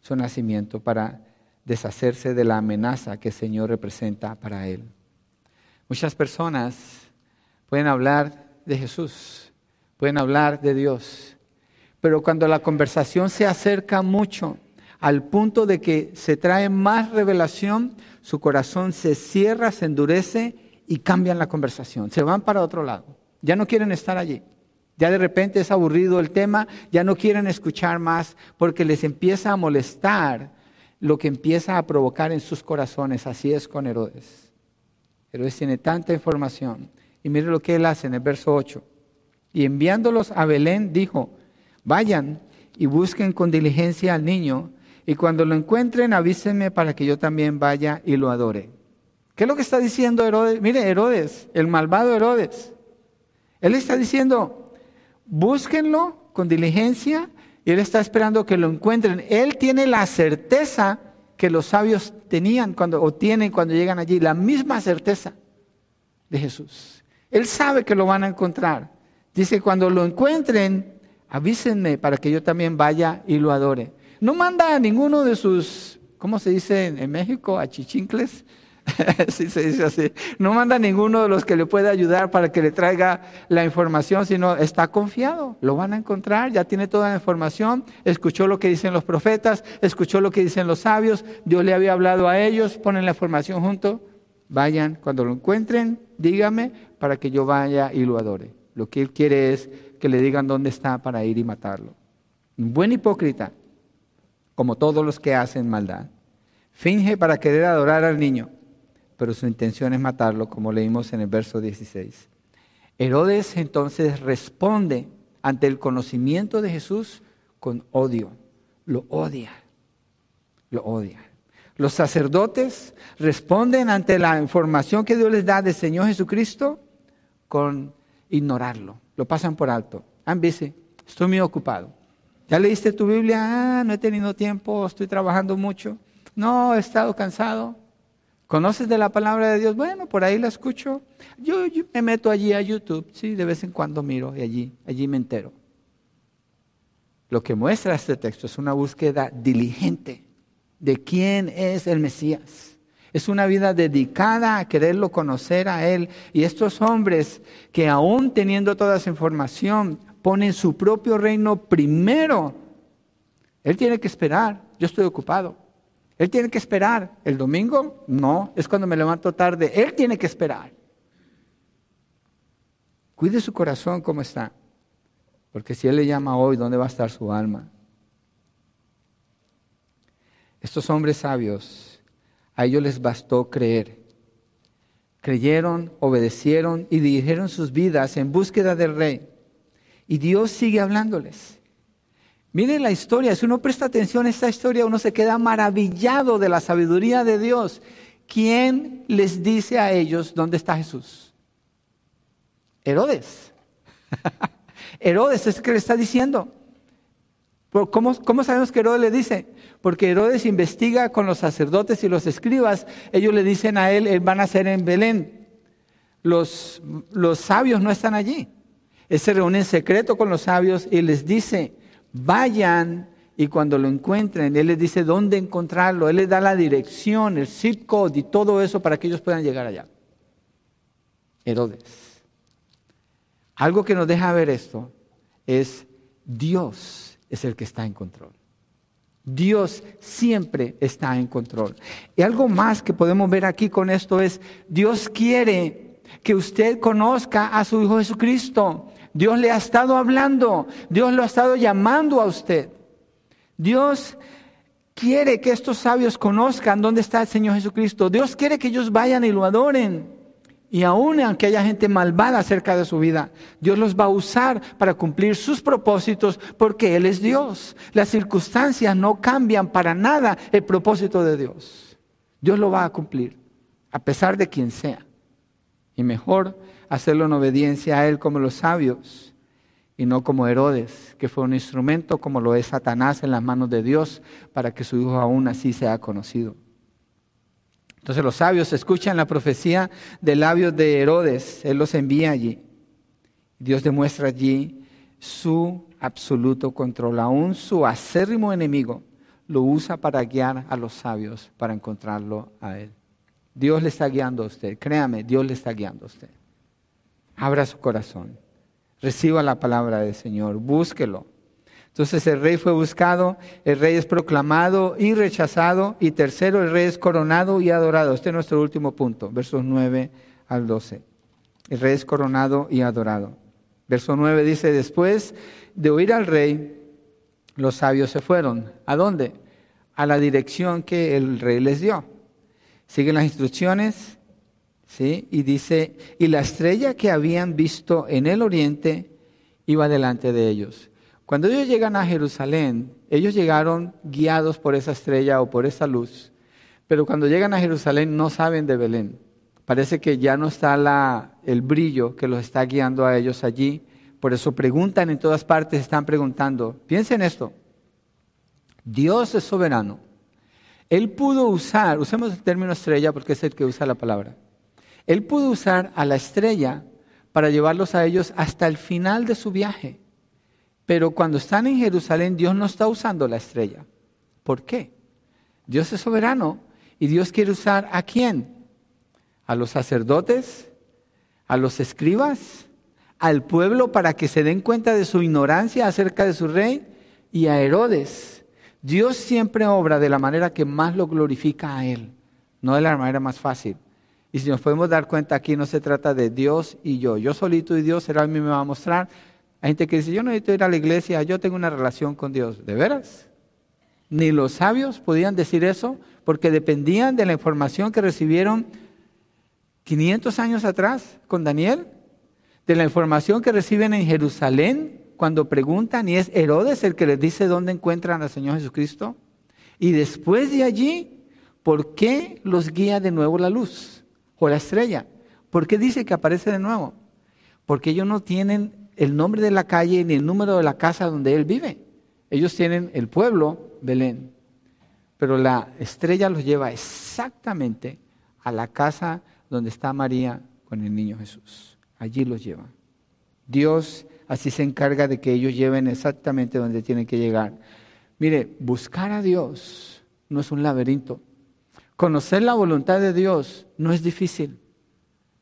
su nacimiento para deshacerse de la amenaza que el Señor representa para él. Muchas personas pueden hablar de Jesús, pueden hablar de Dios, Pero cuando la conversación se acerca mucho al punto de que se trae más revelación, su corazón se cierra, se endurece y cambian la conversación. Se van para otro lado. Ya no quieren estar allí. Ya de repente es aburrido el tema, ya no quieren escuchar más porque les empieza a molestar lo que empieza a provocar en sus corazones. Así es con Herodes. Herodes tiene tanta información. Y mire lo que él hace en el verso 8. Y enviándolos a Belén, dijo, vayan y busquen con diligencia al niño, y cuando lo encuentren avísenme para que yo también vaya y lo adore. ¿Qué es lo que está diciendo Herodes? Mire, Herodes, el malvado Herodes. Él está diciendo, búsquenlo con diligencia y él está esperando que lo encuentren. Él tiene la certeza que los sabios tenían cuando, o tienen cuando llegan allí, la misma certeza de Jesús. Él sabe que lo van a encontrar. Dice, cuando lo encuentren, avísenme para que yo también vaya y lo adore. No manda a ninguno de sus, ¿cómo se dice en, México? A chichincles sí se dice así. No manda ninguno de los que le puede ayudar para que le traiga la información, sino está confiado. Lo van a encontrar, ya tiene toda la información, escuchó lo que dicen los profetas, escuchó lo que dicen los sabios, Dios le había hablado a ellos, ponen la información junto. Vayan, cuando lo encuentren, dígame para que yo vaya y lo adore. Lo que él quiere es que le digan dónde está para ir y matarlo. Un buen hipócrita, como todos los que hacen maldad. Finge para querer adorar al niño pero su intención es matarlo, como leímos en el verso 16. Herodes entonces responde ante el conocimiento de Jesús con odio. Lo odia. Lo odia. Los sacerdotes responden ante la información que Dios les da del Señor Jesucristo con ignorarlo. Lo pasan por alto. I'm busy. Estoy muy ocupado. ¿Ya leíste tu Biblia? Ah, no he tenido tiempo, estoy trabajando mucho. No, he estado cansado. ¿Conoces de la palabra de Dios? Bueno, por ahí la escucho. Yo, me meto allí a YouTube, sí, de vez en cuando miro y allí, allí me entero. Lo que muestra este texto es una búsqueda diligente de quién es el Mesías. Es una vida dedicada a quererlo conocer a Él. Y estos hombres que aún teniendo toda esa información, ponen su propio reino primero. Él tiene que esperar. Yo estoy ocupado. Él tiene que esperar. El domingo, no, es cuando me levanto tarde. Él tiene que esperar. Cuide su corazón como está. Porque si Él le llama hoy, ¿dónde va a estar su alma? Estos hombres sabios, a ellos les bastó creer. Creyeron, obedecieron y dirigieron sus vidas en búsqueda del rey. Y Dios sigue hablándoles. Miren la historia, si uno presta atención a esta historia, uno se queda maravillado de la sabiduría de Dios. ¿Quién les dice a ellos dónde está Jesús? Herodes. Herodes es el que le está diciendo. ¿Cómo, ¿Cómo, sabemos que Herodes le dice? Porque Herodes investiga con los sacerdotes y los escribas. Ellos le dicen a él, él van a ser en Belén. Los, los sabios no están allí. Él se reúne en secreto con los sabios y les dice, vayan y cuando lo encuentren, Él les dice dónde encontrarlo, Él les da la dirección, el zip code y todo eso para que ellos puedan llegar allá. Herodes. Algo que nos deja ver esto es Dios es el que está en control. Dios siempre está en control. Y algo más que podemos ver aquí con esto es, Dios quiere que usted conozca a su Hijo Jesucristo. Dios le ha estado hablando, Dios lo ha estado llamando a usted. Dios quiere que estos sabios conozcan dónde está el Señor Jesucristo. Dios quiere que ellos vayan y lo adoren. Y aun aunque haya gente malvada acerca de su vida, Dios los va a usar para cumplir sus propósitos porque Él es Dios. Las circunstancias no cambian para nada el propósito de Dios. Dios lo va a cumplir, a pesar de quien sea. Y mejor hacerlo en obediencia a Él como los sabios y no como Herodes, que fue un instrumento como lo es Satanás en las manos de Dios para que su hijo aún así sea conocido. Entonces los sabios escuchan la profecía de labios de Herodes, Él los envía allí. Dios demuestra allí su absoluto control, aún su acérrimo enemigo lo usa para guiar a los sabios para encontrarlo a Él. Dios le está guiando a usted, créame, Dios le está guiando a usted. Abra su corazón. Reciba la palabra del Señor. Búsquelo. Entonces el rey fue buscado, el rey es proclamado y rechazado, y tercero, el rey es coronado y adorado. Este es nuestro último punto, versos 9 al 12. El rey es coronado y adorado. Verso 9 dice, después de oír al rey, los sabios se fueron. ¿A dónde? A la dirección que el rey les dio. Siguen las instrucciones, ¿sí? Y dice, y la estrella que habían visto en el oriente iba delante de ellos. Cuando ellos llegan a Jerusalén, ellos llegaron guiados por esa estrella o por esa luz, pero cuando llegan a Jerusalén no saben de Belén. Parece que ya no está la, el brillo que los está guiando a ellos allí. Por eso preguntan en todas partes, están preguntando. Piensen esto. Dios es soberano. Él pudo usar, usemos el término estrella porque es el que usa la palabra. Él pudo usar a la estrella para llevarlos a ellos hasta el final de su viaje. Pero cuando están en Jerusalén, Dios no está usando la estrella. ¿Por qué? Dios es soberano y Dios quiere usar a quién? A los sacerdotes, a los escribas, al pueblo para que se den cuenta de su ignorancia acerca de su rey y a Herodes. Dios siempre obra de la manera que más lo glorifica a Él, no de la manera más fácil. Y si nos podemos dar cuenta aquí no se trata de Dios y yo. Yo solito y Dios, será a mí me va a mostrar. Hay gente que dice, yo no necesito ir a la iglesia, yo tengo una relación con Dios. ¿De veras? Ni los sabios podían decir eso porque dependían de la información que recibieron 500 años atrás con Daniel, de la información que reciben en Jerusalén cuando preguntan y es Herodes el que les dice dónde encuentran al Señor Jesucristo. Y después de allí, ¿por qué los guía de nuevo la luz o la estrella? ¿Por qué dice que aparece de nuevo? Porque ellos no tienen el nombre de la calle ni el número de la casa donde él vive. Ellos tienen el pueblo, Belén. Pero la estrella los lleva exactamente a la casa donde está María con el niño Jesús. Allí los lleva. Dios así se encarga de que ellos lleven exactamente donde tienen que llegar. Mire, buscar a Dios no es un laberinto. Conocer la voluntad de Dios no es difícil.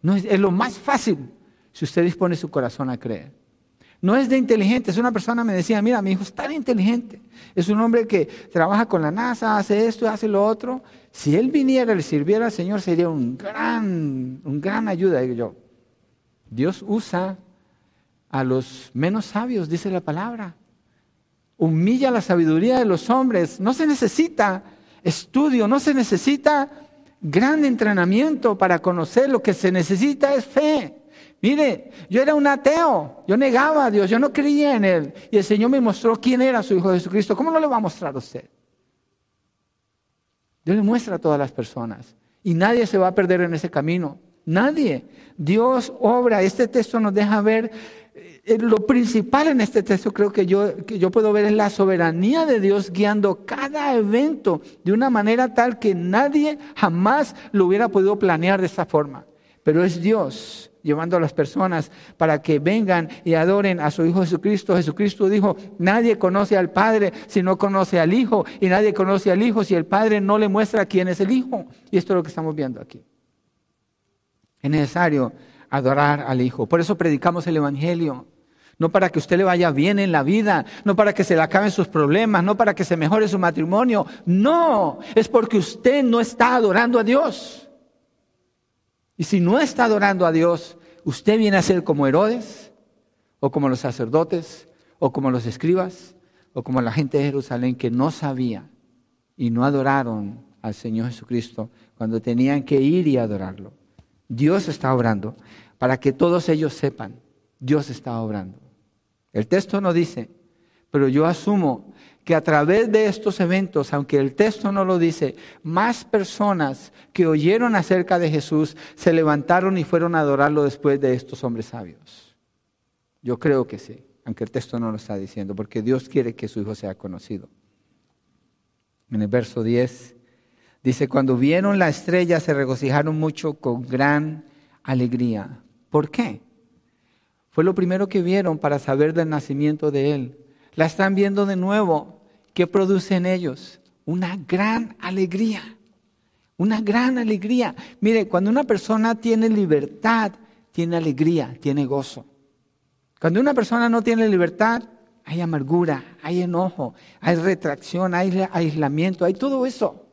No es, lo más fácil si usted dispone su corazón a creer. No es de inteligente, es una persona, me decía, mira, mi hijo es tan inteligente. Es un hombre que trabaja con la NASA, hace esto, hace lo otro. Si él viniera y le sirviera al Señor, sería un gran, un gran ayuda. Digo yo, Dios usa a los menos sabios, dice la palabra. Humilla la sabiduría de los hombres. No se necesita estudio, no se necesita gran entrenamiento para conocer. Lo que se necesita es fe. Mire, yo era un ateo, yo negaba a Dios, yo no creía en Él. Y el Señor me mostró quién era su Hijo Jesucristo. ¿Cómo no le va a mostrar a usted? Dios le muestra a todas las personas. Y nadie se va a perder en ese camino. Nadie. Dios obra. Este texto nos deja ver lo principal en este texto creo que yo, que yo puedo ver es la soberanía de Dios guiando cada evento de una manera tal que nadie jamás lo hubiera podido planear de esta forma. Pero es Dios llevando a las personas para que vengan y adoren a su Hijo Jesucristo. Jesucristo dijo, nadie conoce al Padre si no conoce al Hijo, y nadie conoce al Hijo si el Padre no le muestra quién es el Hijo. Y esto es lo que estamos viendo aquí. Es necesario adorar al Hijo. Por eso predicamos el Evangelio. No para que usted le vaya bien en la vida, no para que se le acaben sus problemas, no para que se mejore su matrimonio. No, es porque usted no está adorando a Dios. Y si no está adorando a Dios, usted viene a ser como Herodes, o como los sacerdotes, o como los escribas, o como la gente de Jerusalén que no sabía y no adoraron al Señor Jesucristo cuando tenían que ir y adorarlo. Dios está obrando para que todos ellos sepan, Dios está obrando. El texto no dice, pero yo asumo que a través de estos eventos, aunque el texto no lo dice, más personas que oyeron acerca de Jesús se levantaron y fueron a adorarlo después de estos hombres sabios. Yo creo que sí, aunque el texto no lo está diciendo, porque Dios quiere que su Hijo sea conocido. En el verso 10 dice, cuando vieron la estrella se regocijaron mucho con gran alegría. ¿Por qué? Fue lo primero que vieron para saber del nacimiento de Él. La están viendo de nuevo ¿qué produce en ellos? Una gran alegría. Una gran alegría. Mire, cuando una persona tiene libertad, tiene alegría, tiene gozo. Cuando una persona no tiene libertad, hay amargura, hay enojo, hay retracción, hay aislamiento, hay todo eso.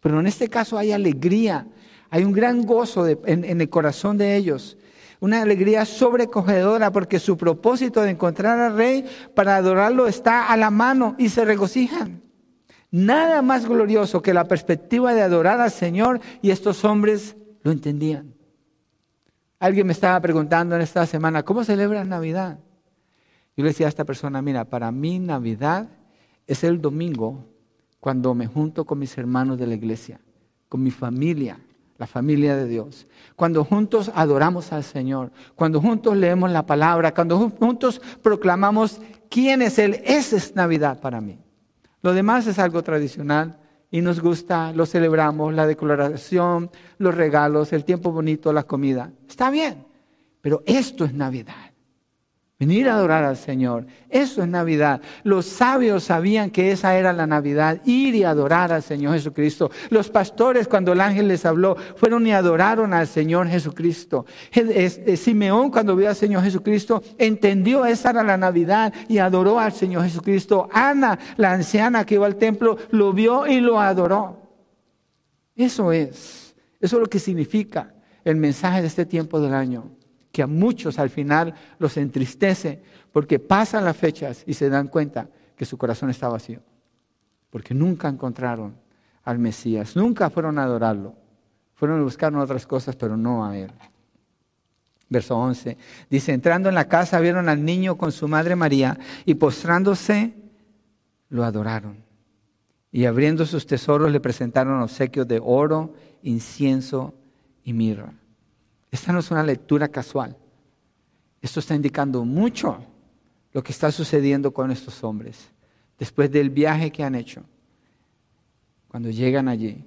Pero en este caso hay alegría, hay un gran gozo en, en el corazón de ellos una alegría sobrecogedora porque su propósito de encontrar al rey para adorarlo está a la mano y se regocijan. Nada más glorioso que la perspectiva de adorar al Señor y estos hombres lo entendían. Alguien me estaba preguntando en esta semana, ¿cómo celebras Navidad? Yo le decía a esta persona, mira, para mí Navidad es el domingo cuando me junto con mis hermanos de la iglesia, con mi familia, la familia de Dios. Cuando juntos adoramos al Señor, cuando juntos leemos la palabra, cuando juntos proclamamos quién es Él, esa es Navidad para mí. Lo demás es algo tradicional y nos gusta, lo celebramos, la declaración, los regalos, el tiempo bonito, la comida. Está bien, pero esto es Navidad. Venir a adorar al Señor. Eso es Navidad. Los sabios sabían que esa era la Navidad, ir y adorar al Señor Jesucristo. Los pastores cuando el ángel les habló fueron y adoraron al Señor Jesucristo. Simeón cuando vio al Señor Jesucristo entendió esa era la Navidad y adoró al Señor Jesucristo. Ana, la anciana que iba al templo, lo vio y lo adoró. Eso es. Eso es lo que significa el mensaje de este tiempo del año que a muchos al final los entristece porque pasan las fechas y se dan cuenta que su corazón está vacío, porque nunca encontraron al Mesías, nunca fueron a adorarlo, fueron a buscar otras cosas, pero no a Él. Verso 11 dice, entrando en la casa vieron al niño con su madre María y postrándose lo adoraron. Y abriendo sus tesoros le presentaron obsequios de oro, incienso y mirra. Esta no es una lectura casual. Esto está indicando mucho lo que está sucediendo con estos hombres después del viaje que han hecho. Cuando llegan allí,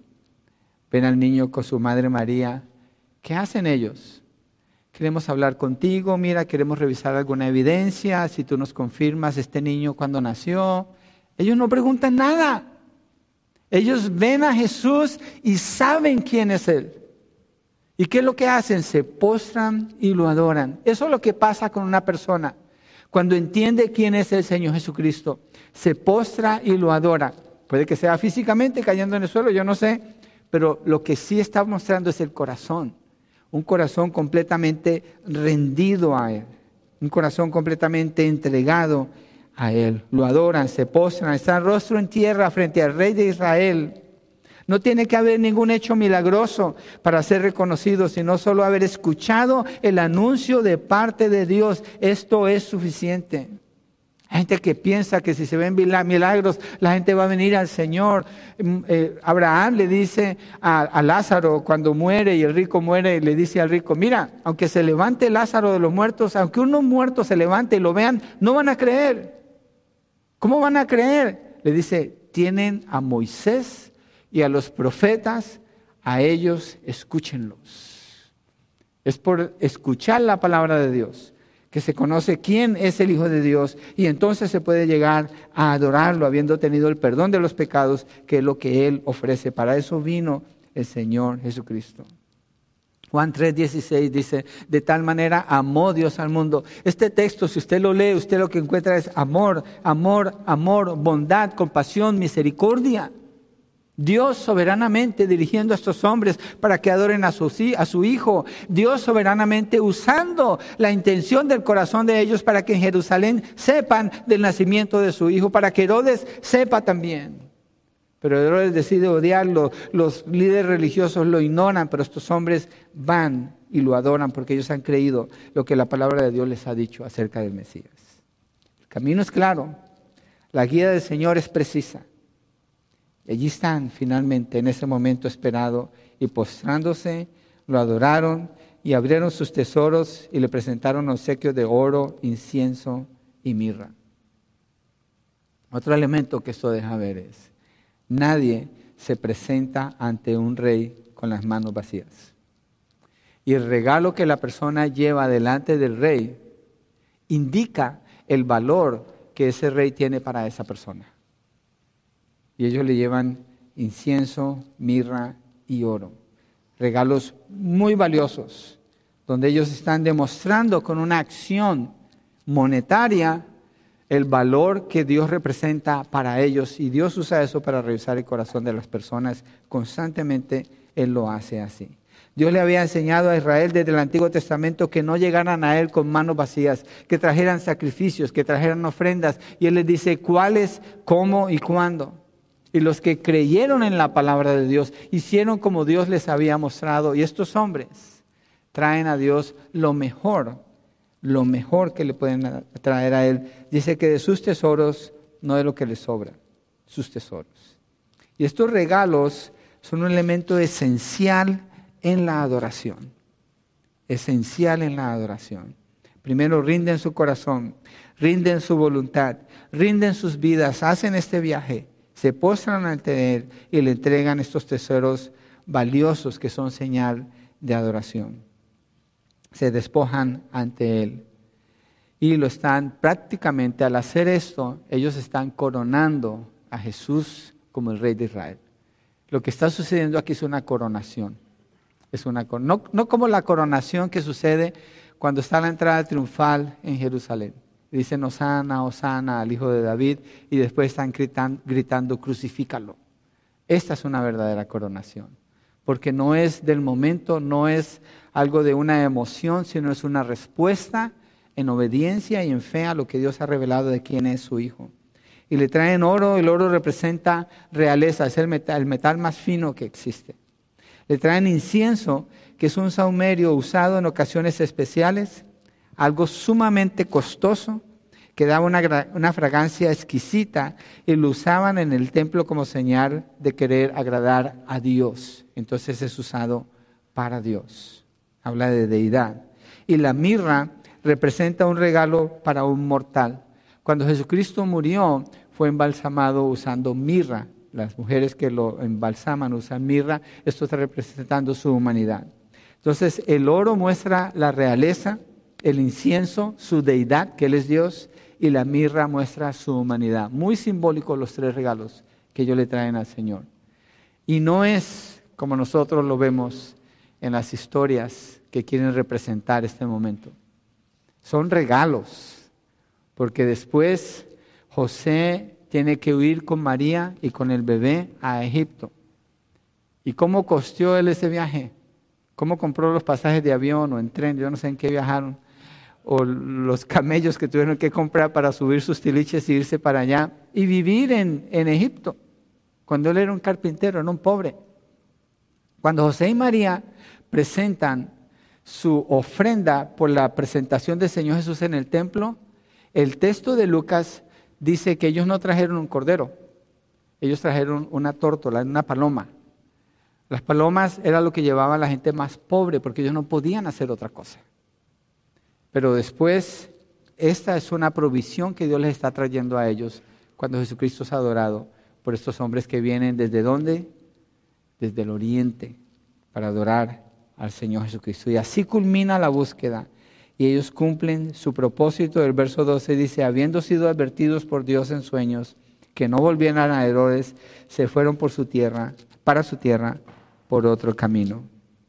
ven al niño con su madre María. ¿Qué hacen ellos? Queremos hablar contigo, mira, queremos revisar alguna evidencia, si tú nos confirmas este niño cuando nació. Ellos no preguntan nada. Ellos ven a Jesús y saben quién es Él. ¿Y qué es lo que hacen? Se postran y lo adoran. Eso es lo que pasa con una persona. Cuando entiende quién es el Señor Jesucristo, se postra y lo adora. Puede que sea físicamente cayendo en el suelo, yo no sé, pero lo que sí está mostrando es el corazón. Un corazón completamente rendido a Él. Un corazón completamente entregado a Él. Lo adoran, se postran, están rostro en tierra frente al Rey de Israel no tiene que haber ningún hecho milagroso para ser reconocido, sino solo haber escuchado el anuncio de parte de Dios. Esto es suficiente. Hay gente que piensa que si se ven milagros, la gente va a venir al Señor. Mm, eh, Abraham le dice a, a, Lázaro cuando muere y el rico muere, le dice al rico, mira, aunque se levante Lázaro de los muertos, aunque uno muerto se levante y lo vean, no van a creer. ¿Cómo van a creer? Le dice, tienen a Moisés y a los profetas, a ellos escúchenlos. Es por escuchar la palabra de Dios que se conoce quién es el Hijo de Dios y entonces se puede llegar a adorarlo habiendo tenido el perdón de los pecados, que es lo que Él ofrece. Para eso vino el Señor Jesucristo. Juan 3:16 dice, de tal manera amó Dios al mundo. Este texto, si usted lo lee, usted lo que encuentra es amor, amor, amor, bondad, compasión, misericordia. Dios soberanamente dirigiendo a estos hombres para que adoren a su, Hijo. Dios soberanamente usando la intención del corazón de ellos para que en Jerusalén sepan del nacimiento de su Hijo, para que Herodes sepa también. Pero Herodes decide odiarlo, los líderes religiosos lo ignoran, pero estos hombres van y lo adoran porque ellos han creído lo que la palabra de Dios les ha dicho acerca del Mesías. El camino es claro, la guía del Señor es precisa. Allí están finalmente en ese momento esperado y postrándose, lo adoraron y abrieron sus tesoros y le presentaron obsequios de oro, incienso y mirra. Otro elemento que esto deja ver es, nadie se presenta ante un rey con las manos vacías. Y el regalo que la persona lleva delante del rey indica el valor que ese rey tiene para esa persona y ellos le llevan incienso, mirra y oro. Regalos muy valiosos, donde ellos están demostrando con una acción monetaria el valor que Dios representa para ellos y Dios usa eso para revisar el corazón de las personas. Constantemente Él lo hace así. Dios le había enseñado a Israel desde el Antiguo Testamento que no llegaran a Él con manos vacías, que trajeran sacrificios, que trajeran ofrendas. Y Él les dice cuáles, cómo y cuándo. Y los que creyeron en la palabra de Dios hicieron como Dios les había mostrado. Y estos hombres traen a Dios lo mejor lo mejor que le pueden traer a Él. Dice que de sus tesoros, no de lo que le sobra, sus tesoros. Y estos regalos son un elemento esencial en la adoración. Esencial en la adoración. Primero rinden su corazón, rinden su voluntad, rinden sus vidas, hacen este viaje, se postran ante Él y le entregan estos tesoros valiosos que son señal de adoración se despojan ante Él. Y lo están prácticamente, al hacer esto, ellos están coronando a Jesús como el rey de Israel. Lo que está sucediendo aquí es una coronación. Es una, no, no como la coronación que sucede cuando está la entrada triunfal en Jerusalén. Dicen Osana, Osana al hijo de David y después están gritando, crucifícalo. Esta es una verdadera coronación, porque no es del momento, no es algo de una emoción, sino es una respuesta en obediencia y en fe a lo que Dios ha revelado de quién es su Hijo. Y le traen oro, el oro representa realeza, es el metal, el metal más fino que existe. Le traen incienso, que es un saumerio usado en ocasiones especiales, algo sumamente costoso, que daba una, fragancia exquisita y lo usaban en el templo como señal de querer agradar a Dios. Entonces es usado para Dios habla de deidad. Y la mirra representa un regalo para un mortal. Cuando Jesucristo murió, fue embalsamado usando mirra. Las mujeres que lo embalsaman usan mirra. Esto está representando su humanidad. Entonces, el oro muestra la realeza, el incienso, su deidad, que Él es Dios, y la mirra muestra su humanidad. Muy simbólicos los tres regalos que ellos le traen al Señor. Y no es como nosotros lo vemos en las historias que quieren representar este momento. Son regalos, porque después José tiene que huir con María y con el bebé a Egipto. ¿Y cómo costeó él ese viaje? ¿Cómo compró los pasajes de avión o en tren? Yo no sé en qué viajaron. O los camellos que tuvieron que comprar para subir sus tiliches y irse para allá y vivir en, en Egipto, cuando él era un carpintero, no un pobre. Cuando José y María presentan su ofrenda por la presentación del Señor Jesús en el templo, el texto de Lucas dice que ellos no trajeron un cordero, ellos trajeron una tórtola, una paloma. Las palomas era lo que llevaba a la gente más pobre porque ellos no podían hacer otra cosa. Pero después, esta es una provisión que Dios les está trayendo a ellos cuando Jesucristo es adorado por estos hombres que vienen desde dónde? Desde el oriente para adorar al Señor Jesucristo. Y así culmina la búsqueda. Y ellos cumplen su propósito. El verso 12 dice, habiendo sido advertidos por Dios en sueños, que no volvieran a Herodes, se fueron por su tierra, para su tierra, por otro camino.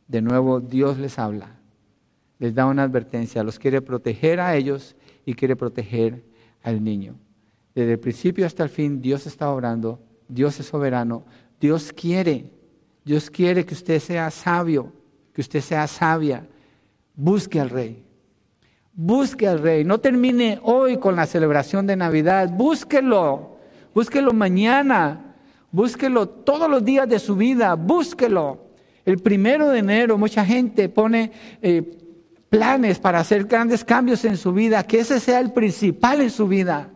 De nuevo, Dios les habla, les da una advertencia, los quiere proteger a ellos y quiere proteger al niño. Desde el principio hasta el fin, Dios está obrando, Dios es soberano, Dios quiere, Dios quiere que usted sea sabio, que usted sea sabia, busque al rey. Busque al rey. No termine hoy con la celebración de Navidad. Búsquelo. Búsquelo mañana. Búsquelo todos los días de su vida. Búsquelo. El primero de enero mucha gente pone eh, planes para hacer grandes cambios en su vida. Que ese sea el principal en su vida.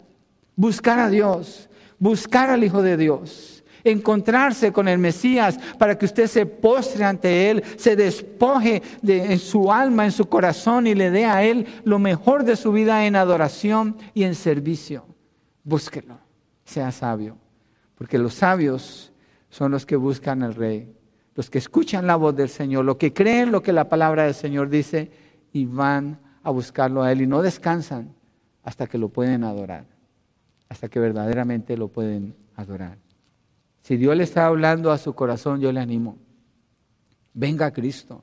Buscar a Dios. Buscar al Hijo de Dios encontrarse con el Mesías para que usted se postre ante Él, se despoje de, en su alma, en su corazón y le dé a Él lo mejor de su vida en adoración y en servicio. Búsquelo, sea sabio, porque los sabios son los que buscan al Rey, los que escuchan la voz del Señor, los que creen lo que la palabra del Señor dice y van a buscarlo a Él y no descansan hasta que lo pueden adorar, hasta que verdaderamente lo pueden adorar. Si Dios le está hablando a su corazón, yo le animo. Venga a Cristo.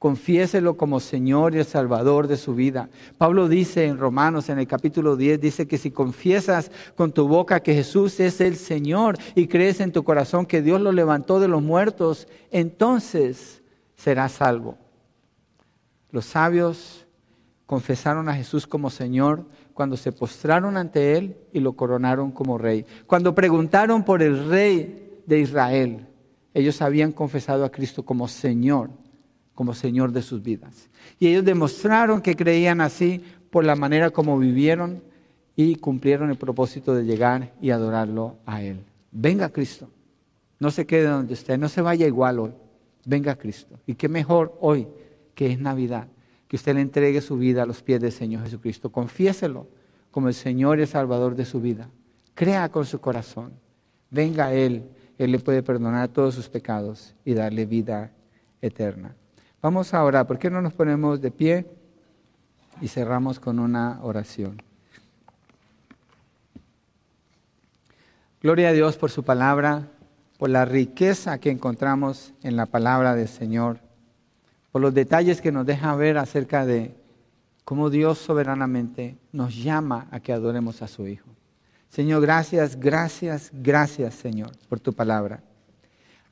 Confiéselo como Señor y Salvador de su vida. Pablo dice en Romanos, en el capítulo 10, dice que si confiesas con tu boca que Jesús es el Señor y crees en tu corazón que Dios lo levantó de los muertos, entonces serás salvo. Los sabios confesaron a Jesús como Señor cuando se postraron ante Él y lo coronaron como rey. Cuando preguntaron por el rey de Israel, ellos habían confesado a Cristo como Señor como Señor de sus vidas. Y ellos demostraron que creían así por la manera como vivieron y cumplieron el propósito de llegar y adorarlo a Él. Venga Cristo, no se quede donde esté, no se vaya igual hoy. Venga Cristo. Y qué mejor hoy que es Navidad, que usted le entregue su vida a los pies del Señor Jesucristo. Confiéselo como el Señor y Salvador de su vida. Crea con su corazón. Venga a Él, Él le puede perdonar todos sus pecados y darle vida eterna. Vamos a orar. ¿Por qué no nos ponemos de pie y cerramos con una oración? Gloria a Dios por su palabra, por la riqueza que encontramos en la palabra del Señor, por los detalles que nos deja ver acerca de cómo Dios soberanamente nos llama a que adoremos a su Hijo. Señor, gracias, gracias, gracias, Señor, por tu palabra.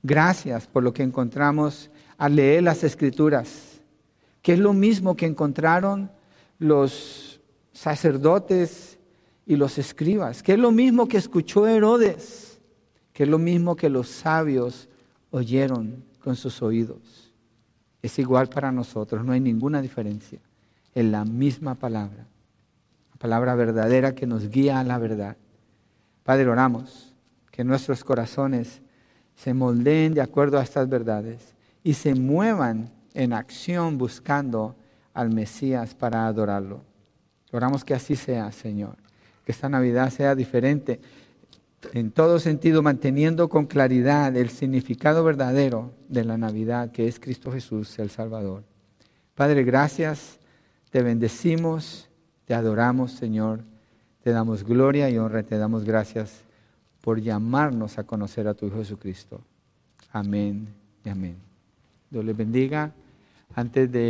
Gracias por lo que encontramos al leer las escrituras, que es lo mismo que encontraron los sacerdotes y los escribas, que es lo mismo que escuchó Herodes, que es lo mismo que los sabios oyeron con sus oídos. Es igual para nosotros, no hay ninguna diferencia. Es la misma palabra, la palabra verdadera que nos guía a la verdad. Padre, oramos que nuestros corazones se moldeen de acuerdo a estas verdades y se muevan en acción buscando al Mesías para adorarlo. Oramos que así sea, Señor. Que esta Navidad sea diferente en todo sentido, manteniendo con claridad el significado verdadero de la Navidad, que es Cristo Jesús, el Salvador. Padre, gracias, te bendecimos, te adoramos, Señor, te damos gloria y honra, te damos gracias por llamarnos a conocer a tu Hijo Jesucristo. Amén y amén. Dios les bendiga. Antes de